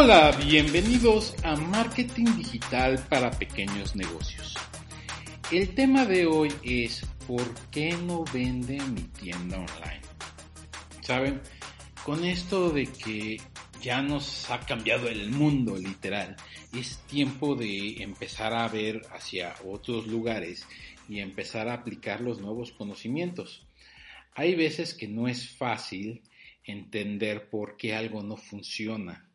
Hola, bienvenidos a Marketing Digital para Pequeños Negocios. El tema de hoy es ¿por qué no vende mi tienda online? Saben, con esto de que ya nos ha cambiado el mundo literal, es tiempo de empezar a ver hacia otros lugares y empezar a aplicar los nuevos conocimientos. Hay veces que no es fácil entender por qué algo no funciona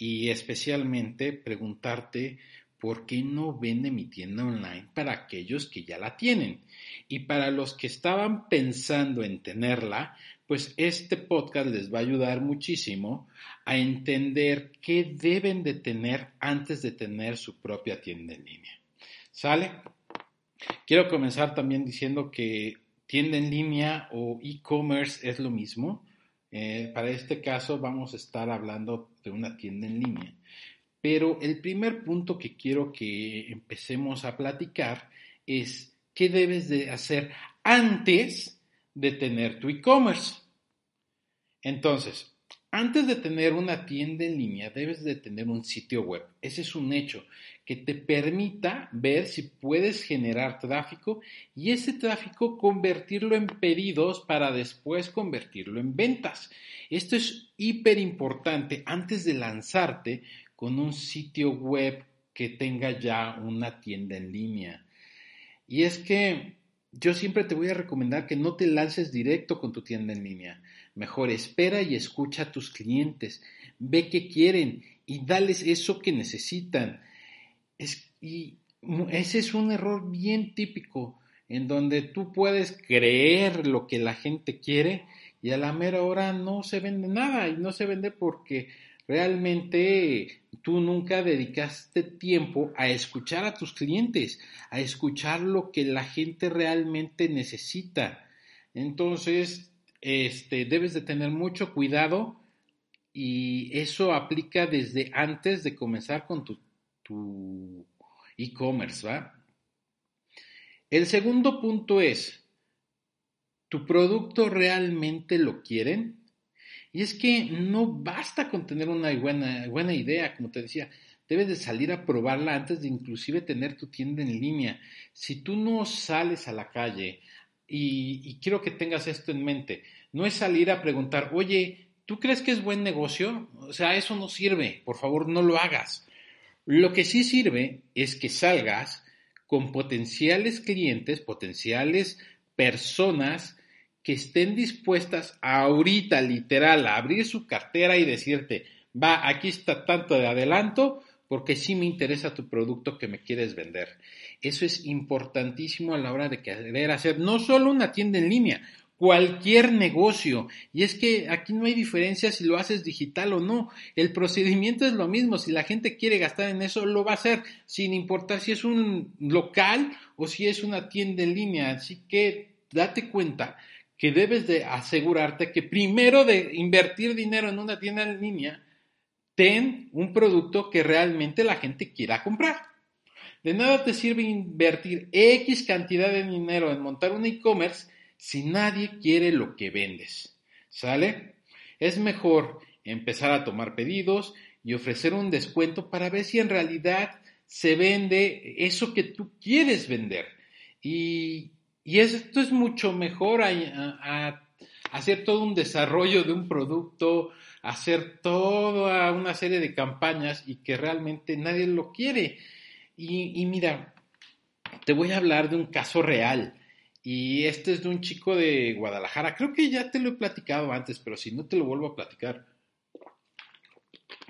y especialmente preguntarte por qué no vende mi tienda online para aquellos que ya la tienen. Y para los que estaban pensando en tenerla, pues este podcast les va a ayudar muchísimo a entender qué deben de tener antes de tener su propia tienda en línea. ¿Sale? Quiero comenzar también diciendo que tienda en línea o e-commerce es lo mismo. Eh, para este caso vamos a estar hablando de una tienda en línea. Pero el primer punto que quiero que empecemos a platicar es qué debes de hacer antes de tener tu e-commerce. Entonces, antes de tener una tienda en línea, debes de tener un sitio web. Ese es un hecho que te permita ver si puedes generar tráfico y ese tráfico convertirlo en pedidos para después convertirlo en ventas. Esto es hiper importante antes de lanzarte con un sitio web que tenga ya una tienda en línea. Y es que yo siempre te voy a recomendar que no te lances directo con tu tienda en línea. Mejor espera y escucha a tus clientes, ve qué quieren y dales eso que necesitan. y ese es un error bien típico en donde tú puedes creer lo que la gente quiere y a la mera hora no se vende nada y no se vende porque realmente tú nunca dedicaste tiempo a escuchar a tus clientes, a escuchar lo que la gente realmente necesita. Entonces, este, debes de tener mucho cuidado y eso aplica desde antes de comenzar con tu, e-commerce, ¿va? El segundo punto es, ¿tu producto realmente lo quieren? Y es que no basta con tener una buena, buena idea, como te decía, debes de salir a probarla antes de inclusive tener tu tienda en línea. Si tú no sales a la calle y, quiero que tengas esto en mente. No es salir a preguntar, oye, ¿tú crees que es buen negocio? O sea, eso no sirve, por favor no lo hagas. Lo que sí sirve es que salgas con potenciales clientes, potenciales personas que estén dispuestas ahorita, literal, a abrir su cartera y decirte, va, aquí está tanto de adelanto, porque sí me interesa tu producto que me quieres vender. Eso es importantísimo a la hora de querer hacer no solo una tienda en línea, cualquier negocio. Y es que aquí no hay diferencia si lo haces digital o no. El procedimiento es lo mismo. Si la gente quiere gastar en eso, lo va a hacer, sin importar si es un local o si es una tienda en línea. Así que date cuenta que debes de asegurarte que primero de invertir dinero en una tienda en línea, ten un producto que realmente la gente quiera comprar. De nada te sirve invertir X cantidad de dinero en montar un e-commerce si nadie quiere lo que vendes. ¿Sale? Es mejor empezar a tomar pedidos y ofrecer un descuento para ver si en realidad se vende eso que tú quieres vender. Y, esto es mucho mejor a hacer todo un desarrollo de un producto, hacer toda una serie de campañas y que realmente nadie lo quiere. Y, mira, te voy a hablar de un caso real. Y este es de un chico de Guadalajara. Creo que ya te lo he platicado antes, pero si no te lo vuelvo a platicar.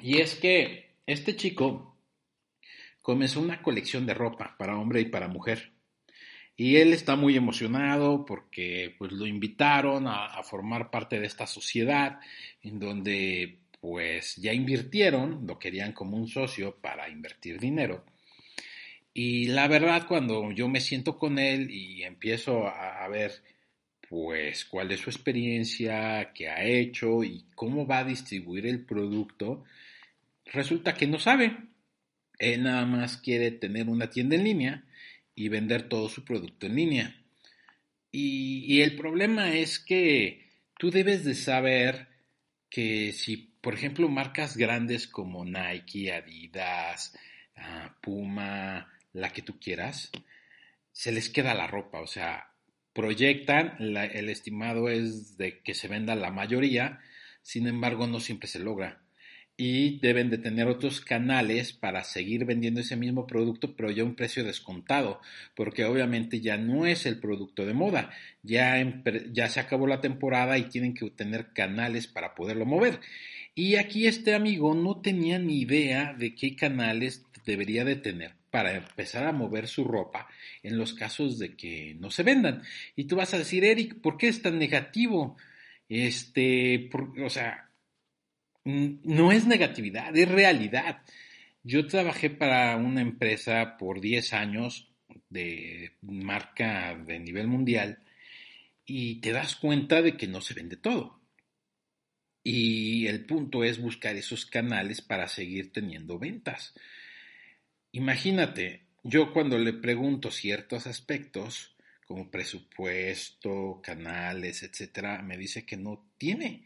Y es que este chico comenzó una colección de ropa para hombre y para mujer. Y él está muy emocionado porque pues lo invitaron a, formar parte de esta sociedad en donde pues ya invirtieron, lo querían como un socio para invertir dinero. Y la verdad, cuando yo me siento con él y empiezo a, a, ver, pues, cuál es su experiencia, qué ha hecho y cómo va a distribuir el producto, resulta que no sabe. Él nada más quiere tener una tienda en línea y vender todo su producto en línea. Y, el problema es que tú debes de saber que si por ejemplo, marcas grandes como Nike, Adidas, uh, Puma, la que tú quieras, se les queda la ropa, o sea, proyectan, el estimado es de que se venda la mayoría, sin embargo no siempre se logra y deben de tener otros canales para seguir vendiendo ese mismo producto, pero ya un precio descontado, porque obviamente ya no es el producto de moda, ya, ya se acabó la temporada y tienen que tener canales para poderlo mover. Y aquí este amigo no tenía ni idea de qué canales debería de tener para empezar a mover su ropa en los casos de que no se vendan. Y tú vas a decir, Eric, ¿por qué es tan negativo? Este, por, o sea, no es negatividad, es realidad. Yo trabajé para una empresa por 10 años de marca de nivel mundial y te das cuenta de que no se vende todo. Y el punto es buscar esos canales para seguir teniendo ventas. Imagínate, yo cuando le pregunto ciertos aspectos, como presupuesto, canales, etcétera, me dice que no tiene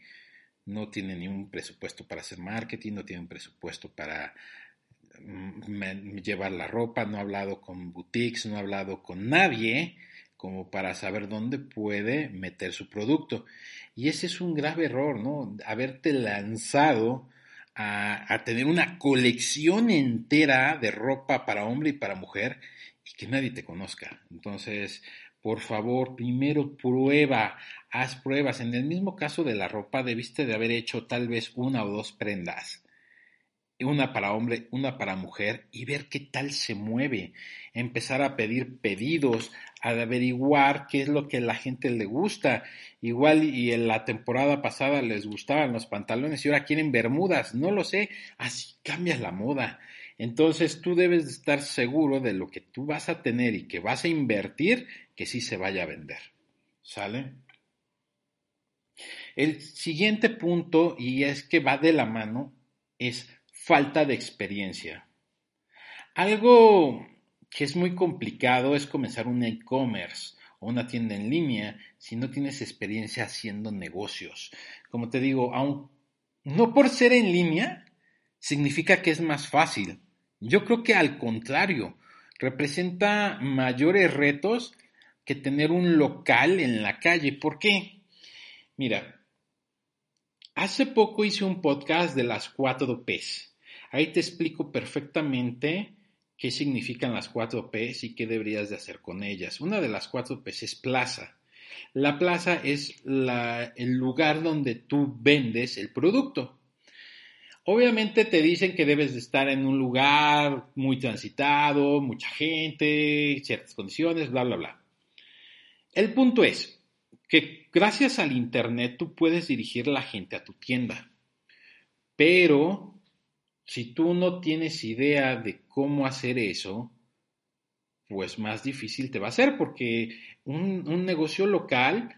no tiene ni un presupuesto para hacer marketing, no tiene un presupuesto para mm, llevar la ropa, no ha hablado con boutiques, no ha hablado con nadie como para saber dónde puede meter su producto. Y ese es un grave error, ¿no? Haberte lanzado a, a tener una colección entera de ropa para hombre y para mujer y que nadie te conozca. Entonces, por favor, primero prueba, haz pruebas. En el mismo caso de la ropa, debiste de haber hecho tal vez una o dos prendas. Una para hombre, una para mujer, y ver qué tal se mueve. Empezar a pedir pedidos, a averiguar qué es lo que la gente le gusta. Igual y en la temporada pasada les gustaban los pantalones y ahora quieren bermudas. No lo sé. Así cambias la moda. Entonces tú debes de estar seguro de lo que tú vas a tener y que vas a invertir, que sí se vaya a vender. ¿Sale? El siguiente punto, y es que va de la mano, es falta de experiencia. Algo que es muy complicado es comenzar un e-commerce o una tienda en línea si no tienes experiencia haciendo negocios. Como te digo, aun no por ser en línea significa que es más fácil. Yo creo que al contrario, representa mayores retos que tener un local en la calle. ¿Por qué? Mira, hace poco hice un podcast de las cuatro P's. Ahí te explico perfectamente qué significan las cuatro P's y qué deberías de hacer con ellas. Una de las cuatro P's es plaza. La plaza es el lugar donde tú vendes el producto. Obviamente te dicen que debes de estar en un lugar muy transitado, mucha gente, ciertas condiciones, bla, bla, bla. El punto es que gracias al Internet tú puedes dirigir la gente a tu tienda, pero si tú no tienes idea de cómo hacer eso, pues más difícil te va a ser, porque un, un negocio local,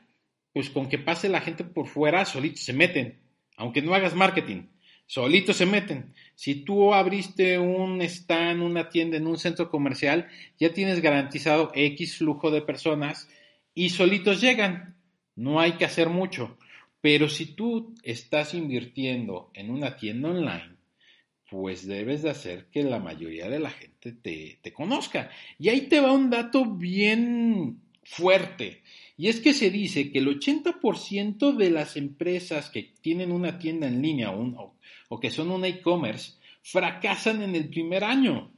pues con que pase la gente por fuera, solitos se meten, aunque no hagas marketing solitos se meten. Si tú abriste un stand, una tienda en un centro comercial, ya tienes garantizado X flujo de personas y solitos llegan. No hay que hacer mucho. Pero si tú estás invirtiendo en una tienda online, pues debes de hacer que la mayoría de la gente te, conozca. Y ahí te va un dato bien fuerte. Y es que se dice que el 80% de las empresas que tienen una tienda en línea o, o que son un e-commerce fracasan en el primer año.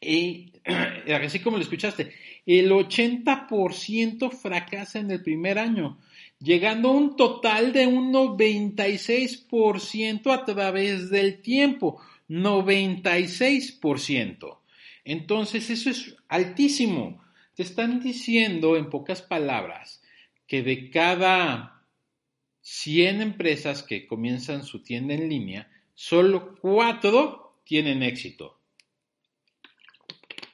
Y, así como lo escuchaste, el 80% fracasa en el primer año, llegando a un total de un 96% a través del tiempo. 96%. Entonces, eso es altísimo. Te están diciendo, en pocas palabras, que de cada 100 empresas que comienzan su tienda en línea, solo 4 tienen éxito.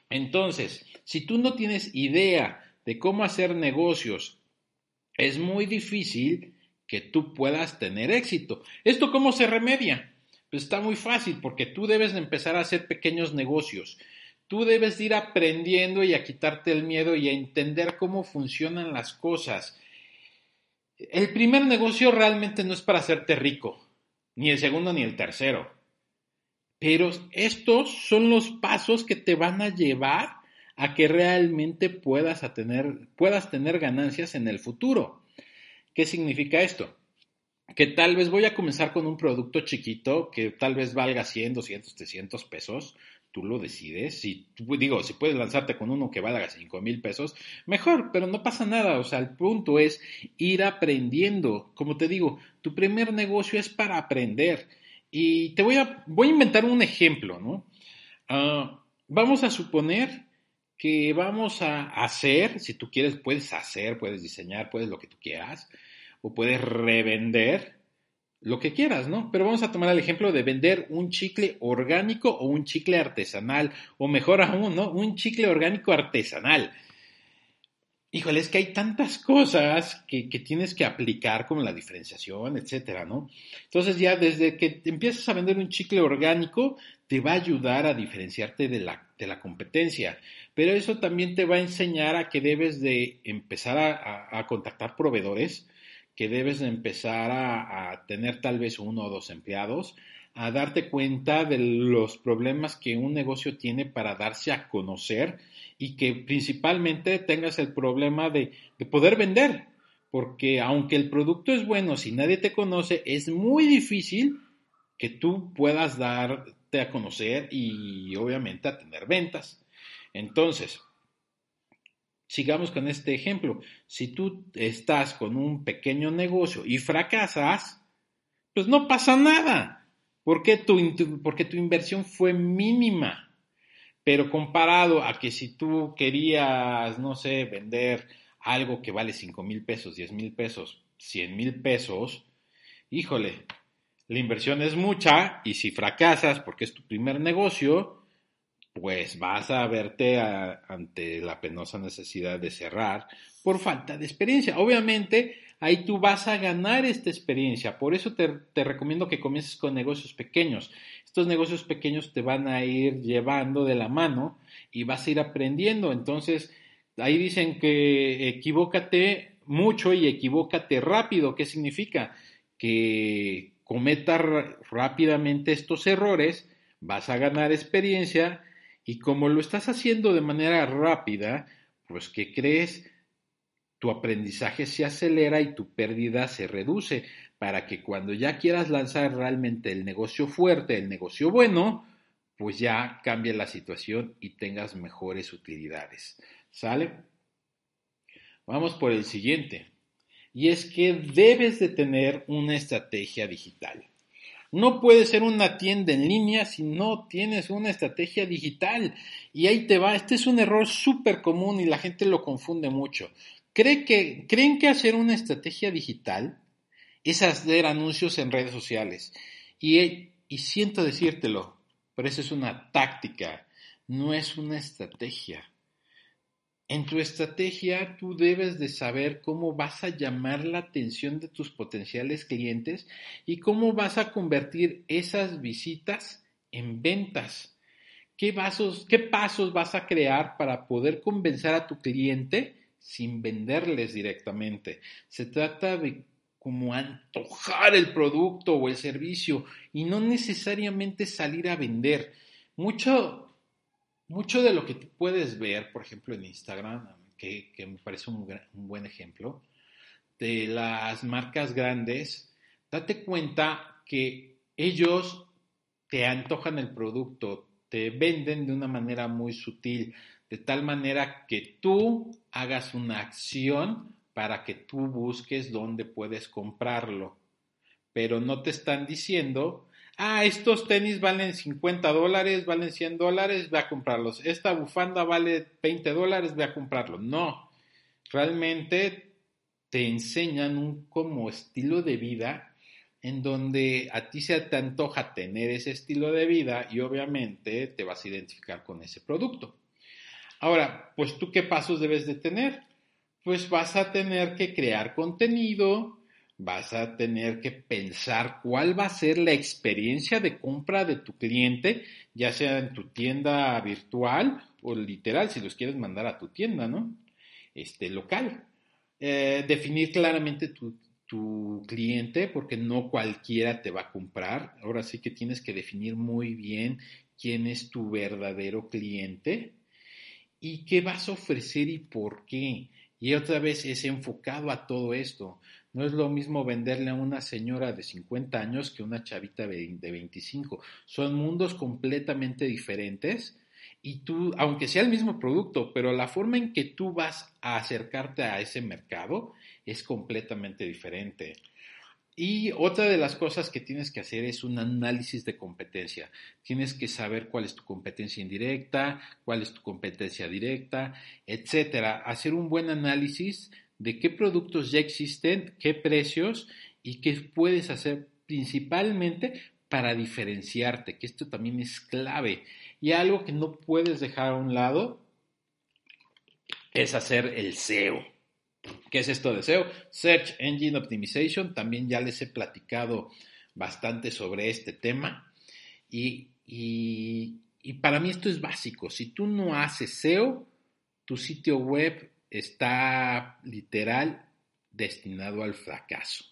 Entonces, si tú no tienes idea de cómo hacer negocios, es muy difícil que tú puedas tener éxito. ¿Esto cómo se remedia? Pues está muy fácil porque tú debes empezar a hacer pequeños negocios. Tú debes ir aprendiendo y a quitarte el miedo y a entender cómo funcionan las cosas. El primer negocio realmente no es para hacerte rico, ni el segundo ni el tercero. Pero estos son los pasos que te van a llevar a que realmente puedas, tener, puedas tener ganancias en el futuro. ¿Qué significa esto? Que tal vez voy a comenzar con un producto chiquito que tal vez valga 100, 200, 300 pesos. Tú lo decides. Si, digo, si puedes lanzarte con uno que valga 5 mil pesos, mejor, pero no pasa nada. O sea, el punto es ir aprendiendo. Como te digo, tu primer negocio es para aprender. Y te voy a, voy a inventar un ejemplo, ¿no? Ah, vamos a suponer que vamos a hacer, si tú quieres, puedes hacer, puedes diseñar, puedes lo que tú quieras, o puedes revender lo que quieras, ¿no? Pero vamos a tomar el ejemplo de vender un chicle orgánico o un chicle artesanal, o mejor aún, ¿no? Un chicle orgánico artesanal híjole, es que hay tantas cosas que, tienes que aplicar como la diferenciación, etcétera, ¿no? Entonces ya desde que empiezas a vender un chicle orgánico, te va a ayudar a diferenciarte de la, de la competencia, pero eso también te va a enseñar a que debes de empezar a, contactar proveedores, que debes de empezar a, a tener tal vez uno o dos empleados, a darte cuenta de los problemas que un negocio tiene para darse a conocer y que principalmente tengas el problema de, poder vender, porque aunque el producto es bueno, si nadie te conoce, es muy difícil que tú puedas darte a conocer y obviamente a tener ventas. Entonces, sigamos con este ejemplo. Si tú estás con un pequeño negocio y fracasas, pues no pasa nada porque tu, porque tu inversión fue mínima. Pero comparado a que si tú querías, no sé, vender algo que vale 5 mil pesos, 10 mil pesos, 100 mil pesos, híjole, la inversión es mucha y si fracasas porque es tu primer negocio, pues vas a verte ante la penosa necesidad de cerrar por falta de experiencia. Obviamente, ahí tú vas a ganar esta experiencia. Por eso te, te, recomiendo que comiences con negocios pequeños. Estos negocios pequeños te van a ir llevando de la mano y vas a ir aprendiendo. Entonces, ahí dicen que equivócate mucho y equivócate rápido. ¿Qué significa? Que cometa rápidamente estos errores, vas a ganar experiencia y como lo estás haciendo de manera rápida, pues ¿qué crees? tu aprendizaje se acelera y tu pérdida se reduce para que cuando ya quieras lanzar realmente el negocio fuerte, el negocio bueno, pues ya cambie la situación y tengas mejores utilidades. ¿Sale? Vamos por el siguiente. Y es que debes de tener una estrategia digital. No puedes ser una tienda en línea si no tienes una estrategia digital. Y ahí te va. Este es un error súper común y la gente lo confunde mucho ¿Creen que hacer una estrategia digital es hacer anuncios en redes sociales? Y, y siento decírtelo, pero esa es una táctica, no es una estrategia. En tu estrategia tú debes de saber cómo vas a llamar la atención de tus potenciales clientes y cómo vas a convertir esas visitas en ventas. ¿Qué, ¿Qué pasos vas a crear para poder convencer a tu cliente sin venderles directamente. Se trata de como antojar el producto o el servicio y no necesariamente salir a vender. Mucho, mucho de lo que puedes ver, por ejemplo, en Instagram, que, me parece un, un buen ejemplo, de las marcas grandes, date cuenta que ellos te antojan el producto, te venden de una manera muy sutil, de tal manera que tú hagas una acción para que tú busques dónde puedes comprarlo. Pero no te están diciendo Ah, estos tenis valen 50 dólares, valen 100 dólares, voy a comprarlos. Esta bufanda vale 20 dólares, voy a comprarlo. No, realmente te enseñan un como estilo de vida en donde a ti se te antoja tener ese estilo de vida y obviamente te vas a identificar con ese producto. Ahora, pues tú qué pasos debes de tener? Pues vas a tener que crear contenido, vas a tener que pensar cuál va a ser la experiencia de compra de tu cliente, ya sea en tu tienda virtual o literal, si los quieres mandar a tu tienda, ¿no? Este, local. Eh, definir claramente tu, tu cliente, porque no cualquiera te va a comprar. Ahora sí que tienes que definir muy bien quién es tu verdadero cliente y qué vas a ofrecer y por qué. Y otra vez es enfocado a todo esto. No es lo mismo venderle a una señora de 50 años que a una chavita de 25. Son mundos completamente diferentes y tú, aunque sea el mismo producto, pero la forma en que tú vas a acercarte a ese mercado es completamente diferente. Y otra de las cosas que tienes que hacer es un análisis de competencia. Tienes que saber cuál es tu competencia indirecta, cuál es tu competencia directa, etcétera. Hacer un buen análisis de qué productos ya existen, qué precios y qué puedes hacer principalmente para diferenciarte, que esto también es clave. Y algo que no puedes dejar a un lado es hacer el SEO. ¿Qué es esto de SEO? Search Engine Optimization. También ya les he platicado bastante sobre este tema. Y, y para mí esto es básico. Si tú no haces SEO, tu sitio web está literal destinado al fracaso.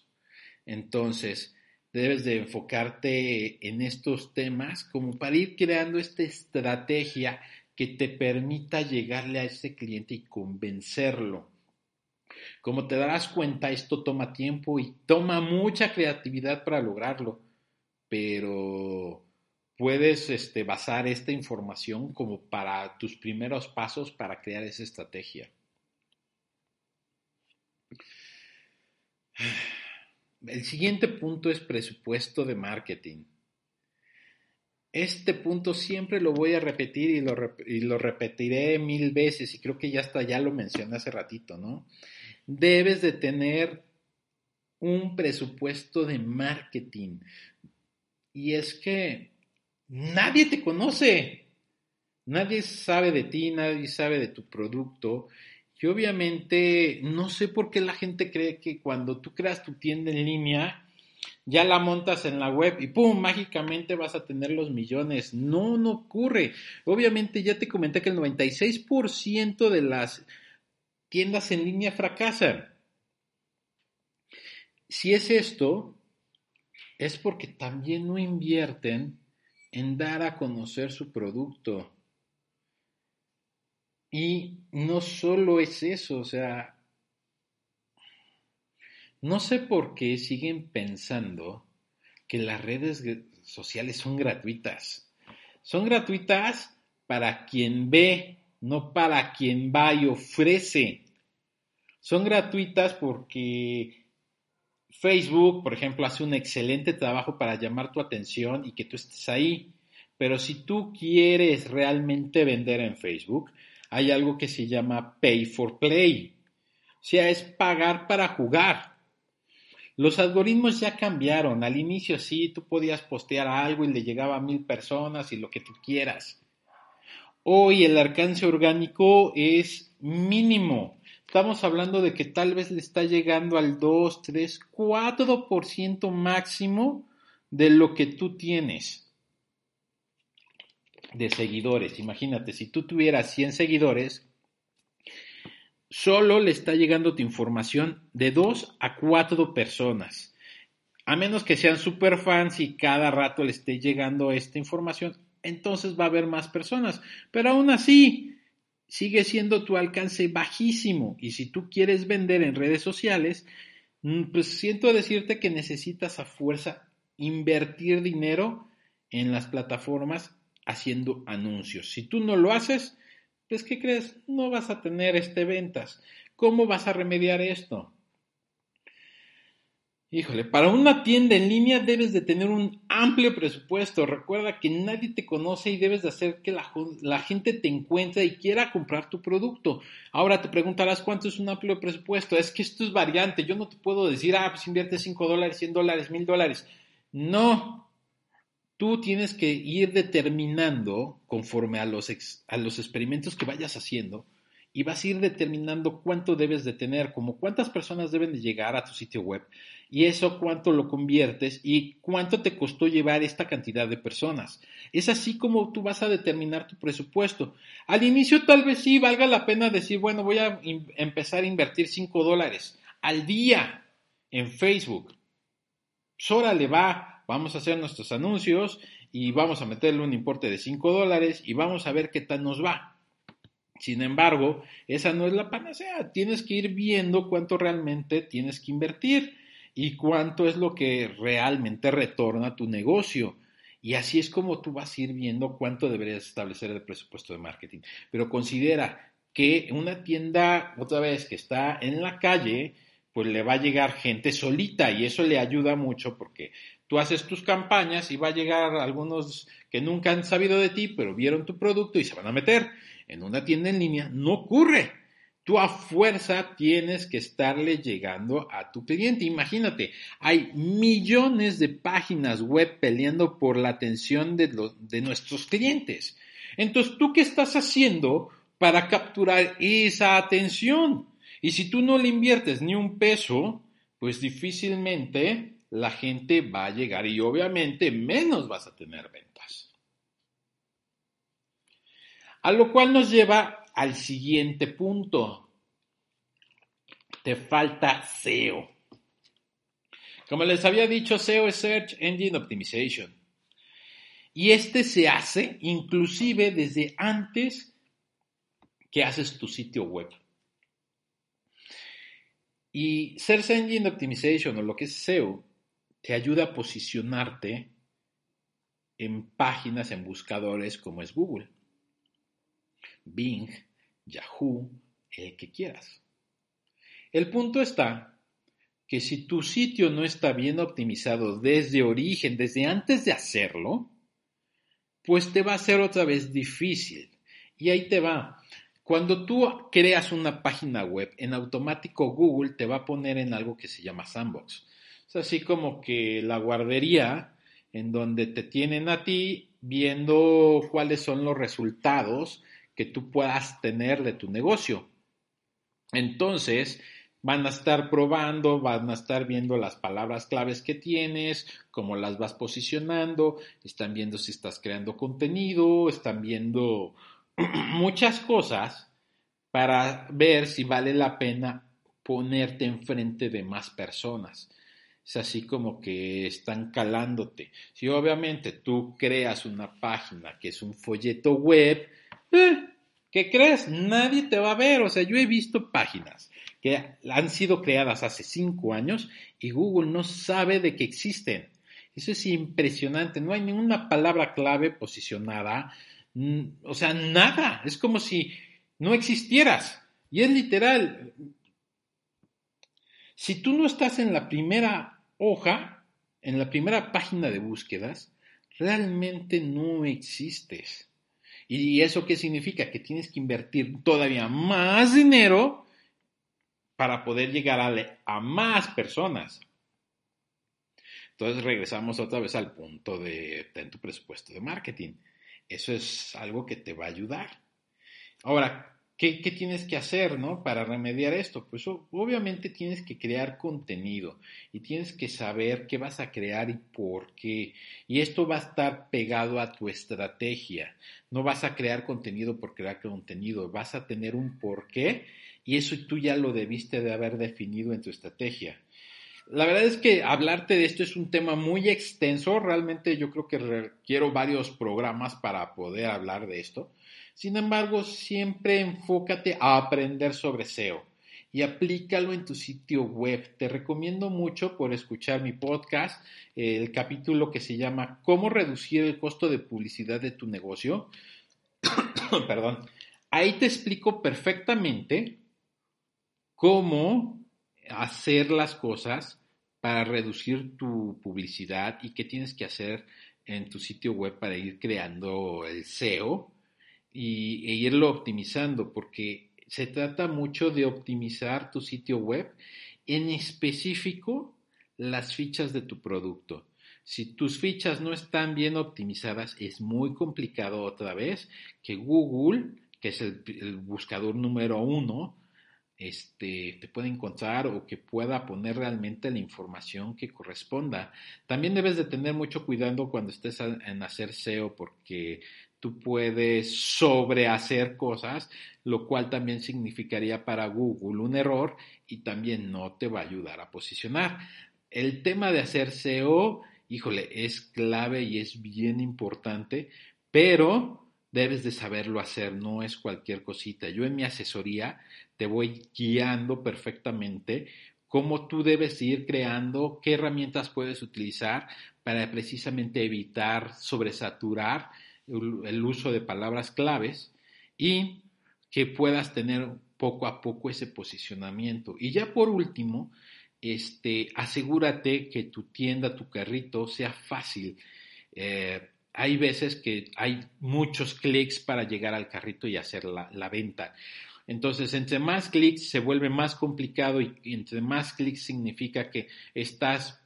Entonces, debes de enfocarte en estos temas como para ir creando esta estrategia que te permita llegarle a ese cliente y convencerlo. Como te darás cuenta, esto toma tiempo y toma mucha creatividad para lograrlo, pero puedes este, basar esta información como para tus primeros pasos para crear esa estrategia. El siguiente punto es presupuesto de marketing. Este punto siempre lo voy a repetir y lo, repetiré mil veces y creo que ya hasta ya lo mencioné hace ratito, ¿no? Debes de tener un presupuesto de marketing. Y es que nadie te conoce, nadie sabe de ti, nadie sabe de tu producto y obviamente no sé por qué la gente cree que cuando tú creas tu tienda en línea, ya la montas en la web y ¡pum! mágicamente vas a tener los millones. No, no ocurre. Obviamente ya te comenté que el 96% de las tiendas en línea fracasan. Si es esto, es porque también no invierten en dar a conocer su producto. Y no solo es eso, o sea, no sé por qué siguen pensando que las redes sociales son gratuitas. Son gratuitas para quien ve, no para quien va y ofrece. Son gratuitas porque Facebook, por ejemplo, hace un excelente trabajo para llamar tu atención y que tú estés ahí. Pero si tú quieres realmente vender en Facebook, hay algo que se llama pay for play. O sea, es pagar para jugar. Los algoritmos ya cambiaron. Al inicio sí, tú podías postear algo y le llegaba a mil personas y lo que tú quieras. Hoy el alcance orgánico es mínimo. Estamos hablando de que tal vez le está llegando al 2, 3, 4% máximo de lo que tú tienes de seguidores. Imagínate, si tú tuvieras 100 seguidores, solo le está llegando tu información de 2 a 4 personas. A menos que sean super fans y cada rato le esté llegando esta información, entonces va a haber más personas. Pero aún así, sigue siendo tu alcance bajísimo. Y si tú quieres vender en redes sociales, mm, pues siento decirte que necesitas a fuerza invertir dinero en las plataformas haciendo anuncios. Si tú no lo haces, pues ¿qué crees? No vas a tener este ventas. ¿Cómo vas a remediar esto? Híjole, para una tienda en línea debes de tener un amplio presupuesto. Recuerda que nadie te conoce y debes de hacer que la, gente te encuentre y quiera comprar tu producto. Ahora te preguntarás cuánto es un amplio presupuesto. Es que esto es variante. Yo no te puedo decir, ah, pues invierte 5 dólares, 100 dólares, 1000 dólares. No. Tú tienes que ir determinando conforme a los, a los experimentos que vayas haciendo y vas a ir determinando cuánto debes de tener, como cuántas personas deben de llegar a tu sitio web y eso cuánto lo conviertes y cuánto te costó llevar esta cantidad de personas. Es así como tú vas a determinar tu presupuesto. Al inicio tal vez sí valga la pena decir, bueno, voy a empezar a invertir 5 dólares al día en Facebook. Pues le va, vamos a hacer nuestros anuncios y vamos a meterle un importe de 5 dólares y vamos a ver qué tal nos va. Sin embargo, esa no es la panacea. Tienes que ir viendo cuánto realmente tienes que invertir y cuánto es lo que realmente retorna tu negocio. Y así es como tú vas a ir viendo cuánto deberías establecer el presupuesto de marketing. Pero considera que una tienda, otra vez, que está en la calle, pues le va a llegar gente solita y eso le ayuda mucho porque tú haces tus campañas y va a llegar algunos que nunca han sabido de ti, pero vieron tu producto y se van a meter en una tienda en línea, no ocurre. Tú a fuerza tienes que estarle llegando a tu cliente. Imagínate, hay millones de páginas web peleando por la atención de, nuestros clientes. Entonces, ¿tú qué estás haciendo para capturar esa atención? Y si tú no le inviertes ni un peso, pues difícilmente la gente va a llegar y obviamente menos vas a tener ventas. A lo cual nos lleva al siguiente punto. Te falta SEO. Como les había dicho, SEO es Search Engine Optimization. Y este se hace inclusive desde antes que haces tu sitio web. Y Search Engine Optimization o lo que es SEO te ayuda a posicionarte en páginas, en buscadores como es Google. Bing, Yahoo, el que quieras. El punto está que si tu sitio no está bien optimizado desde origen, desde antes de hacerlo, pues te va a ser otra vez difícil. Y ahí te va. Cuando tú creas una página web, en automático Google te va a poner en algo que se llama sandbox. Es así como que la guardería en donde te tienen a ti viendo cuáles son los resultados que tú puedas tener de tu negocio. Entonces, van a estar probando, van a estar viendo las palabras claves que tienes, cómo las vas posicionando, están viendo si estás creando contenido, están viendo muchas cosas para ver si vale la pena ponerte enfrente de más personas. Es así como que están calándote. Si obviamente tú creas una página que es un folleto web, eh, ¿Qué crees? Nadie te va a ver. O sea, yo he visto páginas que han sido creadas hace cinco años y Google no sabe de que existen. Eso es impresionante. No hay ninguna palabra clave posicionada. O sea, nada. Es como si no existieras. Y es literal. Si tú no estás en la primera hoja, en la primera página de búsquedas, realmente no existes. ¿Y eso qué significa? Que tienes que invertir todavía más dinero para poder llegar a, más personas. Entonces regresamos otra vez al punto de, tu presupuesto de marketing. Eso es algo que te va a ayudar. Ahora, ¿Qué, tienes que hacer, no? Para remediar esto. Pues obviamente tienes que crear contenido y tienes que saber qué vas a crear y por qué. Y esto va a estar pegado a tu estrategia. No vas a crear contenido por crear contenido, vas a tener un porqué y eso tú ya lo debiste de haber definido en tu estrategia. La verdad es que hablarte de esto es un tema muy extenso. Realmente yo creo que requiero varios programas para poder hablar de esto. Sin embargo, siempre enfócate a aprender sobre SEO y aplícalo en tu sitio web. Te recomiendo mucho por escuchar mi podcast, el capítulo que se llama ¿Cómo reducir el costo de publicidad de tu negocio? Perdón. Ahí te explico perfectamente cómo hacer las cosas para reducir tu publicidad y qué tienes que hacer en tu sitio web para ir creando el SEO y, e irlo optimizando, porque se trata mucho de optimizar tu sitio web, en específico las fichas de tu producto. Si tus fichas no están bien optimizadas, es muy complicado otra vez que Google, que es el, el buscador número uno, este, te pueda encontrar o que pueda poner realmente la información que corresponda. También debes de tener mucho cuidado cuando estés en hacer SEO porque tú puedes sobrehacer cosas, lo cual también significaría para Google un error y también no te va a ayudar a posicionar. El tema de hacer SEO, híjole, es clave y es bien importante, pero debes de saberlo hacer, no es cualquier cosita. Yo en mi asesoría te voy guiando perfectamente cómo tú debes ir creando, qué herramientas puedes utilizar para precisamente evitar sobresaturar el uso de palabras claves y que puedas tener poco a poco ese posicionamiento. Y ya por último, este, asegúrate que tu tienda, tu carrito sea fácil. Eh, hay veces que hay muchos clics para llegar al carrito y hacer la, venta. Entonces, entre más clics se vuelve más complicado y, entre más clics significa que estás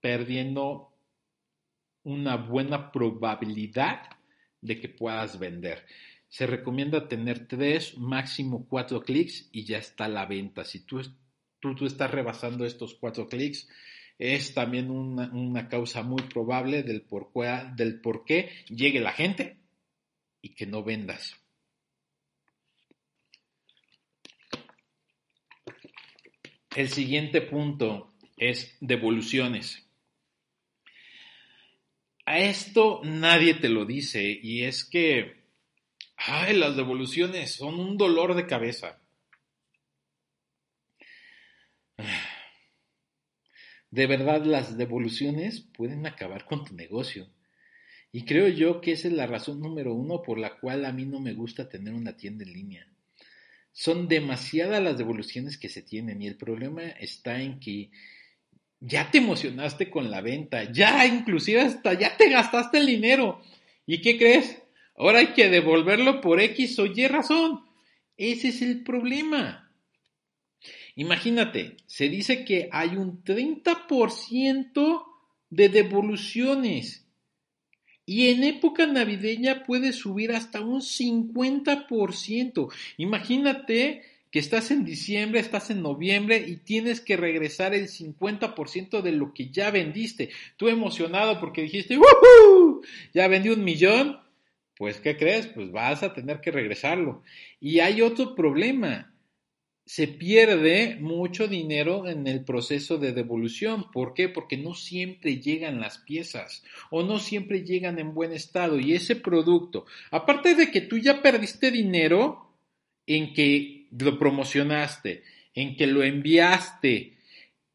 perdiendo una buena probabilidad de que puedas vender. Se recomienda tener tres, máximo cuatro clics y ya está la venta. Si tú, tú, tú estás rebasando estos cuatro clics, es también una, causa muy probable del por, del por qué llegue la gente y que no vendas. El siguiente punto es devoluciones. A esto nadie te lo dice y es que, ay, las devoluciones son un dolor de cabeza. De verdad, las devoluciones pueden acabar con tu negocio. Y creo yo que esa es la razón número uno por la cual a mí no me gusta tener una tienda en línea. Son demasiadas las devoluciones que se tienen y el problema está en que ya te emocionaste con la venta, ya inclusive hasta ya te gastaste el dinero. ¿Y qué crees? Ahora hay que devolverlo por X o Y razón. Ese es el problema. Imagínate, se dice que hay un 30% de devoluciones y en época navideña puede subir hasta un 50%. Imagínate que estás en diciembre, estás en noviembre y tienes que regresar el 50% de lo que ya vendiste. Tú emocionado porque dijiste, ¡Woohoo! Ya vendí un millón. Pues, ¿qué crees? Pues vas a tener que regresarlo. Y hay otro problema se pierde mucho dinero en el proceso de devolución. ¿Por qué? Porque no siempre llegan las piezas o no siempre llegan en buen estado. Y ese producto, aparte de que tú ya perdiste dinero en que lo promocionaste, en que lo enviaste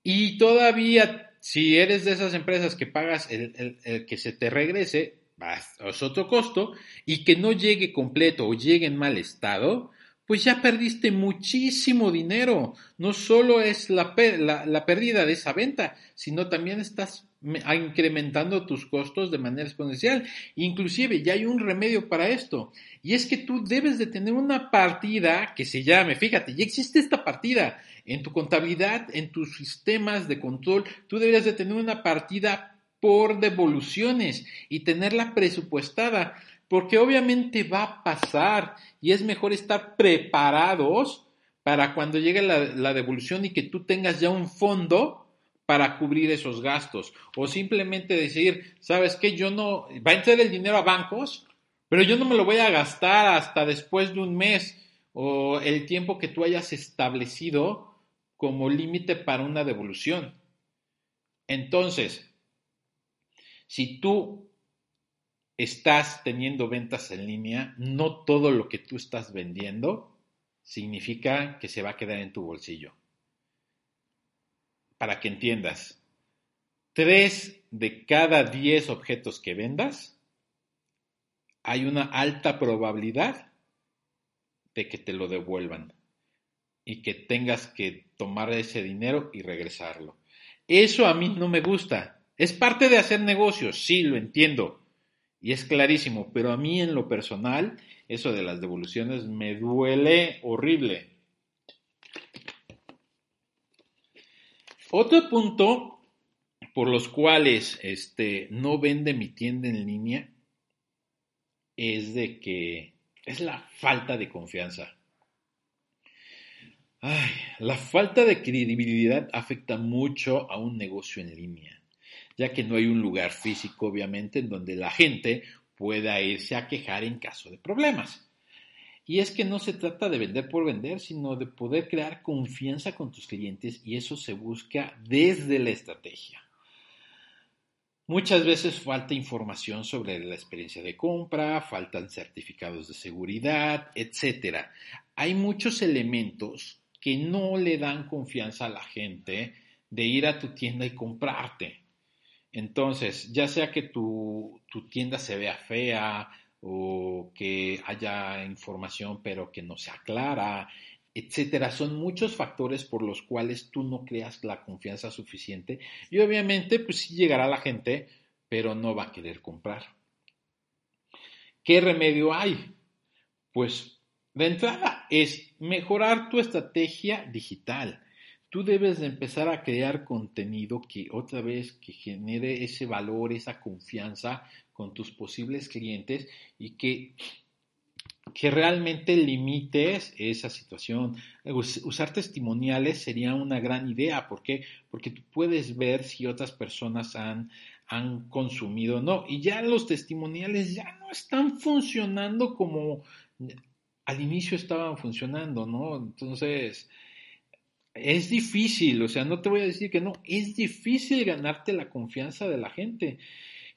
y todavía si eres de esas empresas que pagas el, que se te regrese, es otro costo y que no llegue completo o llegue en mal estado, pues ya perdiste muchísimo dinero. No solo es la, la, pérdida de esa venta, sino también estás incrementando tus costos de manera exponencial. Inclusive ya hay un remedio para esto. Y es que tú debes de tener una partida que se llame, fíjate, ya existe esta partida en tu contabilidad, en tus sistemas de control. Tú deberías de tener una partida por devoluciones y tenerla presupuestada porque obviamente va a pasar y es mejor estar preparados para cuando llegue la, devolución y que tú tengas ya un fondo para cubrir esos gastos. O simplemente decir, ¿sabes qué? Yo no, va a entrar el dinero a bancos, pero yo no me lo voy a gastar hasta después de un mes o el tiempo que tú hayas establecido como límite para una devolución. Entonces, si tú estás teniendo ventas en línea, no todo lo que tú estás vendiendo significa que se va a quedar en tu bolsillo. Para que entiendas, tres de cada diez objetos que vendas, hay una alta probabilidad de que te lo devuelvan y que tengas que tomar ese dinero y regresarlo. Eso a mí no me gusta. Es parte de hacer negocios, sí, lo entiendo. Y es clarísimo, pero a mí en lo personal, eso de las devoluciones me duele horrible. Otro punto por los cuales este, no vende mi tienda en línea es de que es la falta de confianza. Ay, la falta de credibilidad afecta mucho a un negocio en línea, ya que no hay un lugar físico, obviamente, en donde la gente pueda irse a quejar en caso de problemas. Y es que no se trata de vender por vender, sino de poder crear confianza con tus clientes y eso se busca desde la estrategia. Muchas veces falta información sobre la experiencia de compra, faltan certificados de seguridad, etc. Hay muchos elementos que no le dan confianza a la gente de ir a tu tienda y comprarte. Entonces, ya sea que tu, tu tienda se vea fea o que haya información pero que no sea clara, etcétera. Son muchos factores por los cuales tú no creas la confianza suficiente y obviamente pues sí llegará la gente, pero no va a querer comprar. ¿Qué remedio hay? Pues de entrada es mejorar tu estrategia digital. Tú debes de empezar a crear contenido que otra vez que genere ese valor, esa confianza con tus posibles clientes y que que realmente limites esa situación. Usar testimoniales sería una gran idea. ¿Por qué? Porque tú puedes ver si otras personas han, han consumido o no. Y ya los testimoniales ya no están funcionando como al inicio estaban funcionando, ¿no? Entonces, es difícil, o sea, no te voy a decir que no, es difícil ganarte la confianza de la gente.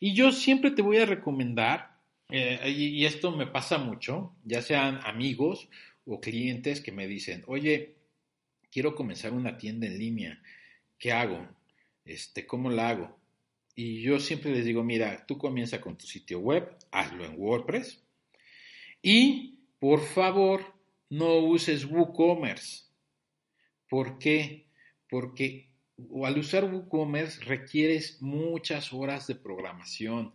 Y yo siempre te voy a recomendar eh, y, esto me pasa mucho, ya sean amigos o clientes que me dicen, oye, quiero comenzar una tienda en línea, ¿qué hago? Este, ¿Cómo la hago? Y yo siempre les digo, mira, tú comienza con tu sitio web, hazlo en WordPress y por favor no uses WooCommerce. ¿Por qué? Porque al usar WooCommerce requieres muchas horas de programación,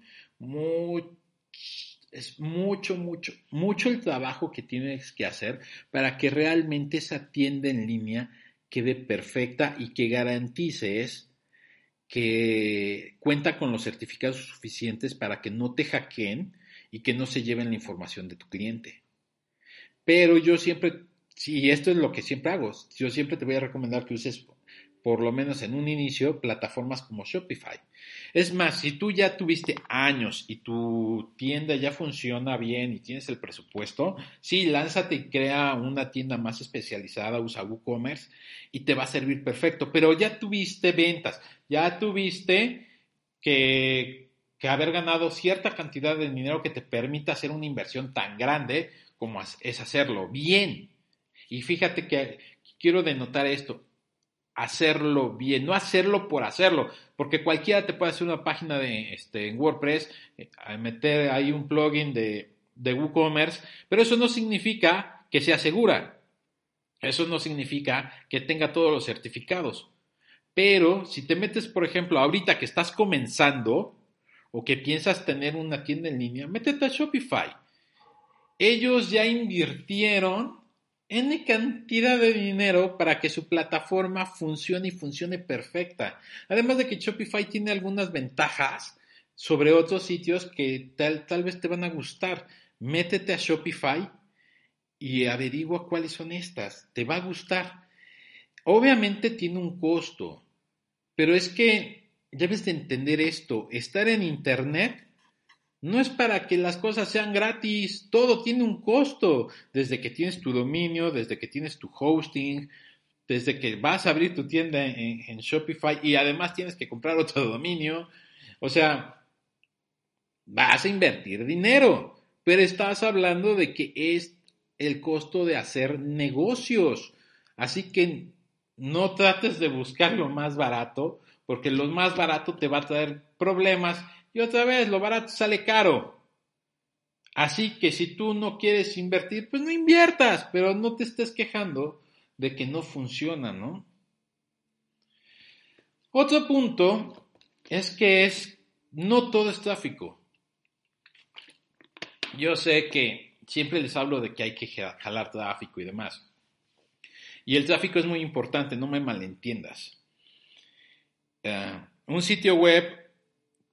es mucho, mucho, mucho el trabajo que tienes que hacer para que realmente esa tienda en línea quede perfecta y que garantices que cuenta con los certificados suficientes para que no te hackeen y que no se lleven la información de tu cliente. Pero yo siempre, si esto es lo que siempre hago, yo siempre te voy a recomendar que uses por lo menos en un inicio, plataformas como Shopify. Es más, si tú ya tuviste años y tu tienda ya funciona bien y tienes el presupuesto, sí, lánzate y crea una tienda más especializada, usa WooCommerce y te va a servir perfecto. Pero ya tuviste ventas, ya tuviste que, que haber ganado cierta cantidad de dinero que te permita hacer una inversión tan grande como es hacerlo bien. Y fíjate que quiero denotar esto, hacerlo bien, no hacerlo por hacerlo, porque cualquiera te puede hacer una página de este, en WordPress, eh, meter ahí un plugin de, de WooCommerce, pero eso no significa que sea segura. Eso no significa que tenga todos los certificados. Pero si te metes, por ejemplo, ahorita que estás comenzando o que piensas tener una tienda en línea, métete a Shopify. Ellos ya invirtieron N cantidad de dinero para que su plataforma funcione y funcione perfecta. Además de que Shopify tiene algunas ventajas sobre otros sitios que tal, tal vez te van a gustar. Métete a Shopify y averigua cuáles son estas. Te va a gustar. Obviamente tiene un costo, pero es que debes de entender esto. Estar en Internet no es para que las cosas sean gratis, todo tiene un costo, desde que tienes tu dominio, desde que tienes tu hosting, desde que vas a abrir tu tienda en, Shopify y además tienes que comprar otro dominio. O sea, vas a invertir dinero, pero estás hablando de que es el costo de hacer negocios. Así que no trates de buscar lo más barato, porque lo más barato te va a traer problemas y otra vez, lo barato sale caro. Así que si tú no quieres invertir, pues no inviertas, pero no te estés quejando de que no funciona, ¿no? Otro punto es que es, no todo es tráfico. Yo sé que siempre les hablo de que hay que jalar tráfico y demás. Y el tráfico es muy importante, no me malentiendas. Eh, un sitio web,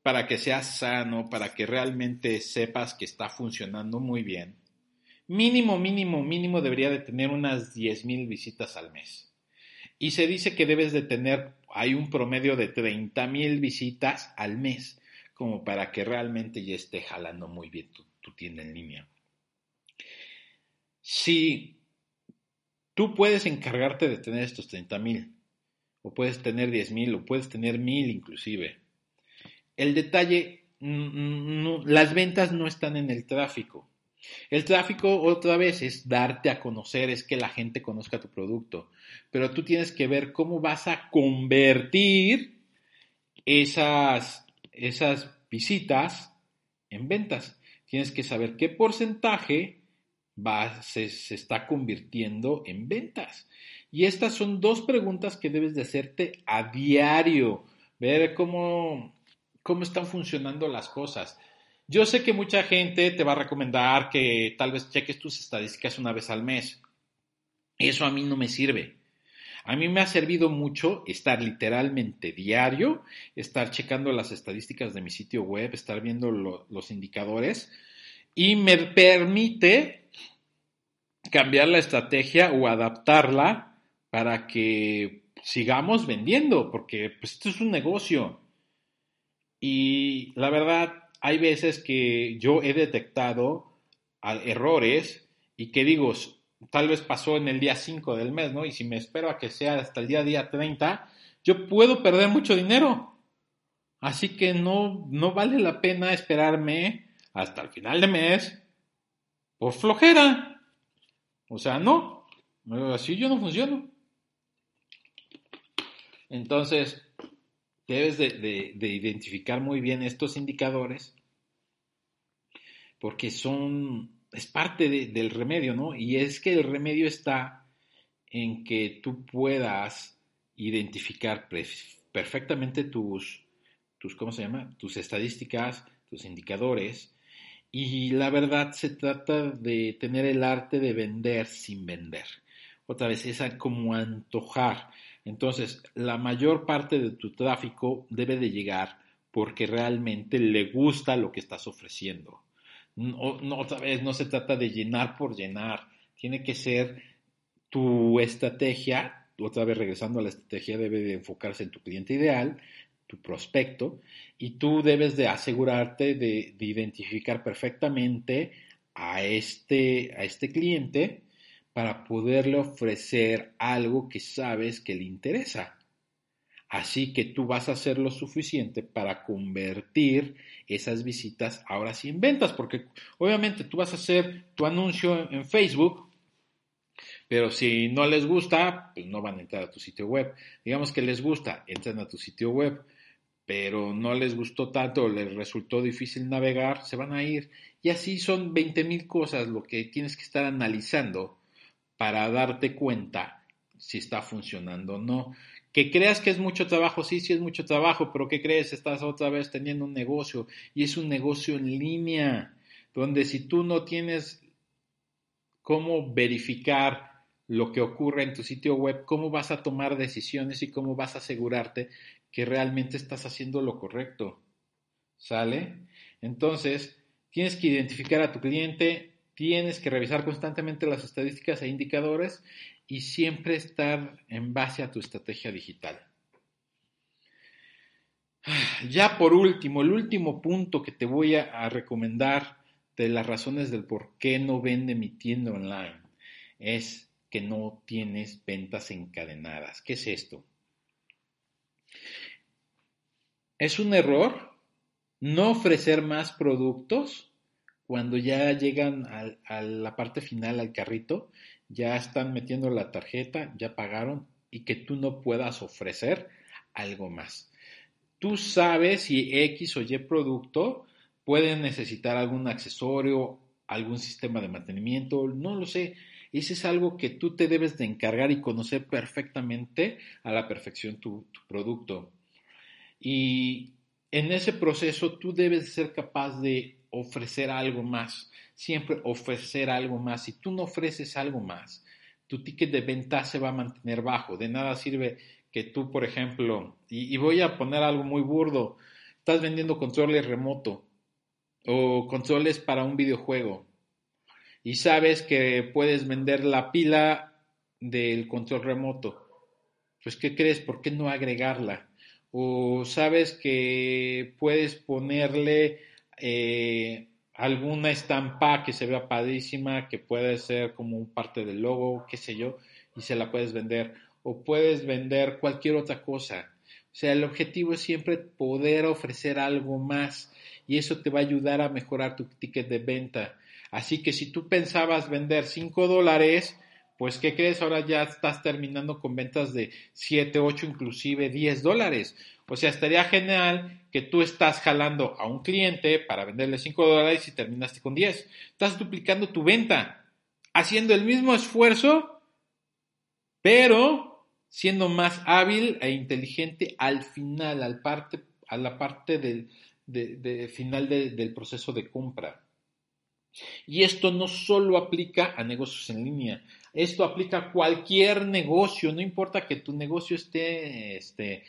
para que sea sano, para que realmente sepas que está funcionando muy bien, mínimo, mínimo, mínimo debería de tener unas 10.000 visitas al mes. Y se dice que debes de tener, hay un promedio de 30.000 visitas al mes, como para que realmente ya esté jalando muy bien tu, tu tienda en línea. Si tú puedes encargarte de tener estos 30.000, o puedes tener 10.000, o puedes tener 1.000 inclusive. El detalle, las ventas no están en el tráfico. El tráfico otra vez es darte a conocer, es que la gente conozca tu producto, pero tú tienes que ver cómo vas a convertir esas, esas visitas en ventas. Tienes que saber qué porcentaje va, se, se está convirtiendo en ventas. Y estas son dos preguntas que debes de hacerte a diario, ver cómo, cómo están funcionando las cosas. Yo sé que mucha gente te va a recomendar que tal vez cheques tus estadísticas una vez al mes. Eso a mí no me sirve. A mí me ha servido mucho estar literalmente diario, estar checando las estadísticas de mi sitio web, estar viendo los indicadores y me permite cambiar la estrategia o adaptarla para que sigamos vendiendo, porque pues, esto es un negocio. Y la verdad, hay veces que yo he detectado errores y que digo, tal vez pasó en el día 5 del mes, ¿no? Y si me espero a que sea hasta el día, día 30, yo puedo perder mucho dinero. Así que no, no vale la pena esperarme hasta el final de mes por flojera. O sea, no, así yo no funciono. Entonces, debes de, identificar muy bien estos indicadores porque son, es parte del remedio, ¿no? Y es que el remedio está en que tú puedas identificar perfectamente tus, tus, ¿cómo se llama? Tus estadísticas, tus indicadores. Y la verdad se trata de tener el arte de vender sin vender. Otra vez, es como antojar. Entonces, la mayor parte de tu tráfico debe de llegar porque realmente le gusta lo que estás ofreciendo. No, otra vez, no se trata de llenar por llenar. Tiene que ser tu estrategia, otra vez regresando a la estrategia, debe de enfocarse en tu cliente ideal, tu prospecto, y tú debes de asegurarte de, de identificar perfectamente a este, a este cliente para poderle ofrecer algo que sabes que le interesa. Así que tú vas a hacer lo suficiente para convertir esas visitas ahora sí en ventas, porque obviamente tú vas a hacer tu anuncio en Facebook, pero si no les gusta, pues no van a entrar a tu sitio web. Digamos que les gusta, entran a tu sitio web, pero no les gustó tanto, les resultó difícil navegar, se van a ir. Y así son 20 mil cosas lo que tienes que estar analizando para darte cuenta si está funcionando o no. Que creas que es mucho trabajo, sí, sí es mucho trabajo, pero ¿qué crees? Estás otra vez teniendo un negocio y es un negocio en línea, donde si tú no tienes cómo verificar lo que ocurre en tu sitio web, cómo vas a tomar decisiones y cómo vas a asegurarte que realmente estás haciendo lo correcto. ¿Sale? Entonces, tienes que identificar a tu cliente, tienes que revisar constantemente las estadísticas e indicadores y siempre estar en base a tu estrategia digital. Ya por último, el último punto que te voy a, recomendar de las razones del por qué no vende mi tienda online es que no tienes ventas encadenadas. ¿Qué es esto? Es un error no ofrecer más productos cuando ya llegan a, la parte final, al carrito, ya están metiendo la tarjeta, ya pagaron y que tú no puedas ofrecer algo más. Tú sabes si X o Y producto puede necesitar algún accesorio, algún sistema de mantenimiento, no lo sé. Ese es algo que tú te debes de encargar y conocer perfectamente a la perfección tu, tu producto. Y en ese proceso tú debes ser capaz de ofrecer algo más, siempre ofrecer algo más. Si tú no ofreces algo más, tu ticket de venta se va a mantener bajo. De nada sirve que tú, por ejemplo, y, voy a poner algo muy burdo, estás vendiendo controles remoto o controles para un videojuego y sabes que puedes vender la pila del control remoto. Pues, ¿qué crees? ¿Por qué no agregarla? O sabes que puedes ponerle eh, alguna estampa que se vea padrísima, que puede ser como parte del logo, qué sé yo, y se la puedes vender. O puedes vender cualquier otra cosa. O sea, el objetivo es siempre poder ofrecer algo más y eso te va a ayudar a mejorar tu ticket de venta. Así que si tú pensabas vender 5 dólares, pues ¿qué crees? Ahora ya estás terminando con ventas de 7, 8, inclusive 10 dólares. O sea, estaría genial que tú estás jalando a un cliente para venderle 5 dólares y terminaste con 10. Estás duplicando tu venta, haciendo el mismo esfuerzo, pero siendo más hábil e inteligente al final, al parte, a la parte del final del proceso de compra. Y esto no solo aplica a negocios en línea, esto aplica a cualquier negocio, no importa que tu negocio esté este,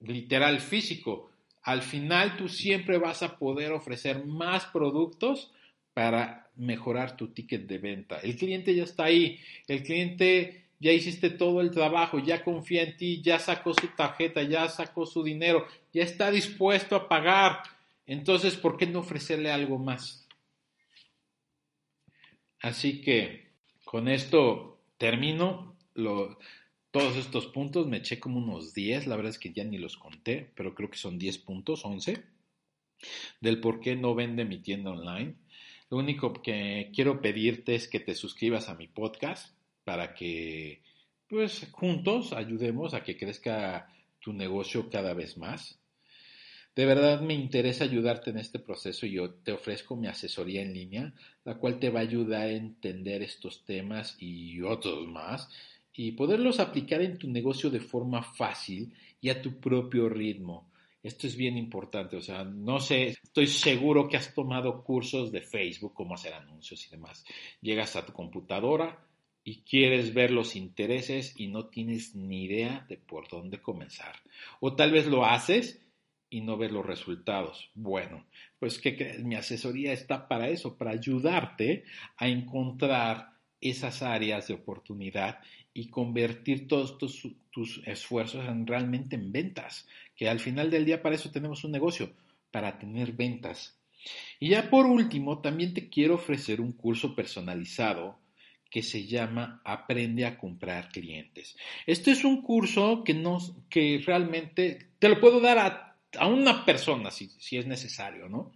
literal físico. Al final tú siempre vas a poder ofrecer más productos para mejorar tu ticket de venta. El cliente ya está ahí, el cliente ya hiciste todo el trabajo, ya confía en ti, ya sacó su tarjeta, ya sacó su dinero, ya está dispuesto a pagar. Entonces, ¿por qué no ofrecerle algo más? Así que con esto termino todos estos puntos. Me eché como unos 10, la verdad es que ya ni los conté, pero creo que son 10 puntos, 11, del por qué no vende mi tienda online. Lo único que quiero pedirte es que te suscribas a mi podcast para que, pues, juntos ayudemos a que crezca tu negocio cada vez más. De verdad me interesa ayudarte en este proceso y yo te ofrezco mi asesoría en línea, la cual te va a ayudar a entender estos temas y otros más y poderlos aplicar en tu negocio de forma fácil y a tu propio ritmo. Esto es bien importante, o sea, no sé, estoy seguro que has tomado cursos de Facebook, cómo hacer anuncios y demás. Llegas a tu computadora y quieres ver los intereses y no tienes ni idea de por dónde comenzar. O tal vez lo haces y no ver los resultados. Bueno, pues que mi asesoría está para eso, para ayudarte a encontrar esas áreas de oportunidad y convertir todos tus, tus, esfuerzos en realmente en ventas, que al final del día para eso tenemos un negocio, para tener ventas. Y ya por último, también te quiero ofrecer un curso personalizado que se llama Aprende a comprar clientes. Este es un curso que, nos, que realmente te lo puedo dar a a una persona si, si es necesario, ¿no?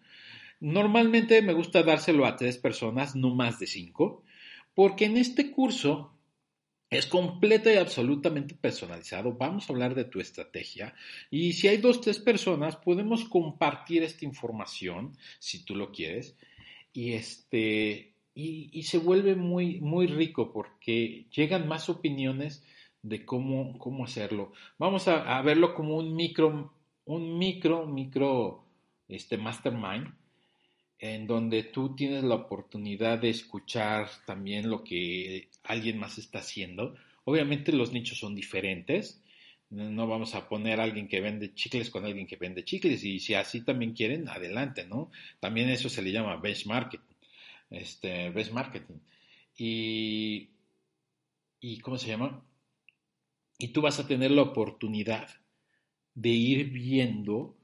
Normalmente me gusta dárselo a tres personas, no más de cinco, porque en este curso es completo y absolutamente personalizado. Vamos a hablar de tu estrategia y si hay dos, tres personas, podemos compartir esta información, si tú lo quieres, y este y, se vuelve muy, muy rico porque llegan más opiniones de cómo, cómo hacerlo. Vamos a, a verlo como un micro un micro, micro este mastermind en donde tú tienes la oportunidad de escuchar también lo que alguien más está haciendo. Obviamente los nichos son diferentes. No vamos a poner a alguien que vende chicles con alguien que vende chicles y si así también quieren, adelante, ¿no? También eso se le llama benchmarking. Este, benchmarking. Y, y ¿cómo se llama? Y tú vas a tener la oportunidad de ir viendo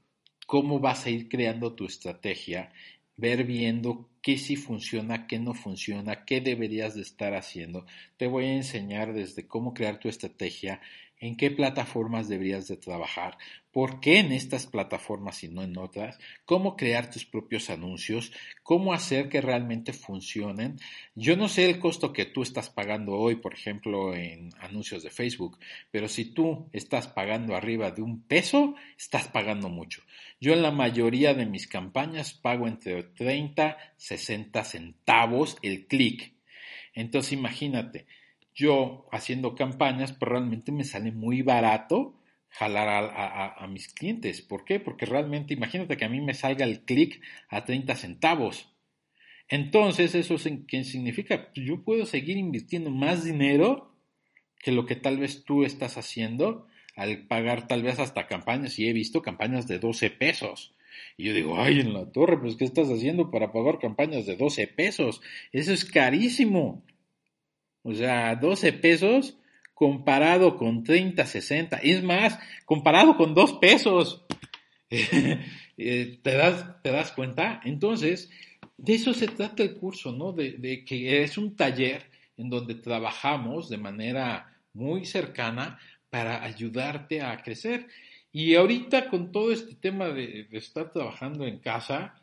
cómo vas a ir creando tu estrategia, ver viendo qué sí funciona, qué no funciona, qué deberías de estar haciendo. Te voy a enseñar desde cómo crear tu estrategia, en qué plataformas deberías de trabajar, por qué en estas plataformas y no en otras, cómo crear tus propios anuncios, cómo hacer que realmente funcionen. Yo no sé el costo que tú estás pagando hoy, por ejemplo, en anuncios de Facebook, pero si tú estás pagando arriba de un peso, estás pagando mucho. Yo en la mayoría de mis campañas pago entre 30, 60 centavos el clic. Entonces imagínate, yo haciendo campañas, pues realmente me sale muy barato jalar a, mis clientes. ¿Por qué? Porque realmente imagínate que a mí me salga el clic a 30 centavos. Entonces, ¿eso qué significa? Yo puedo seguir invirtiendo más dinero que lo que tal vez tú estás haciendo al pagar tal vez hasta campañas. Y he visto campañas de 12 pesos. Y yo digo, ay, en la torre, pues, ¿qué estás haciendo para pagar campañas de 12 pesos? Eso es carísimo. O sea, 12 pesos comparado con 30, 60, es más, comparado con 2 pesos. Eh, ¿Te das, ¿Te das cuenta? Entonces, de eso se trata el curso, ¿no? De, de, que es un taller en donde trabajamos de manera muy cercana para ayudarte a crecer. Y ahorita con todo este tema de, de estar trabajando en casa,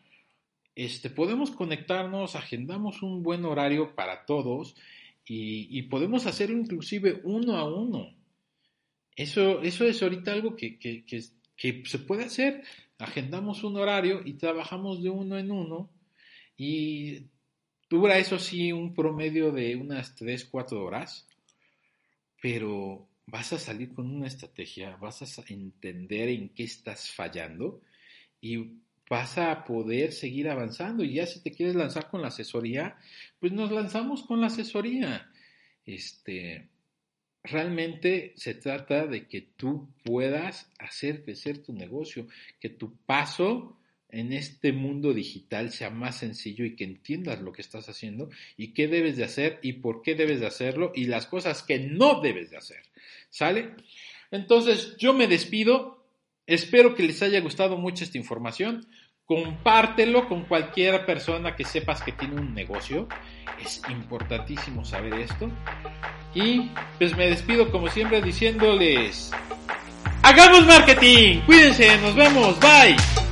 este, podemos conectarnos, agendamos un buen horario para todos y, podemos hacerlo inclusive uno a uno. Eso, eso es ahorita algo que, que, que, se puede hacer. Agendamos un horario y trabajamos de uno en uno y dura eso sí un promedio de unas 3, 4 horas, pero vas a salir con una estrategia, vas a entender en qué estás fallando y vas a poder seguir avanzando. Y ya si te quieres lanzar con la asesoría, pues nos lanzamos con la asesoría. Este, realmente se trata de que tú puedas hacer crecer tu negocio, que tu paso en este mundo digital sea más sencillo y que entiendas lo que estás haciendo y qué debes de hacer y por qué debes de hacerlo y las cosas que no debes de hacer. ¿Sale? Entonces yo me despido. Espero que les haya gustado mucho esta información compártelo con cualquier persona que sepas que tiene un negocio. Es importantísimo saber esto. Y pues me despido como siempre diciéndoles, hagamos marketing. Cuídense, nos vemos, bye.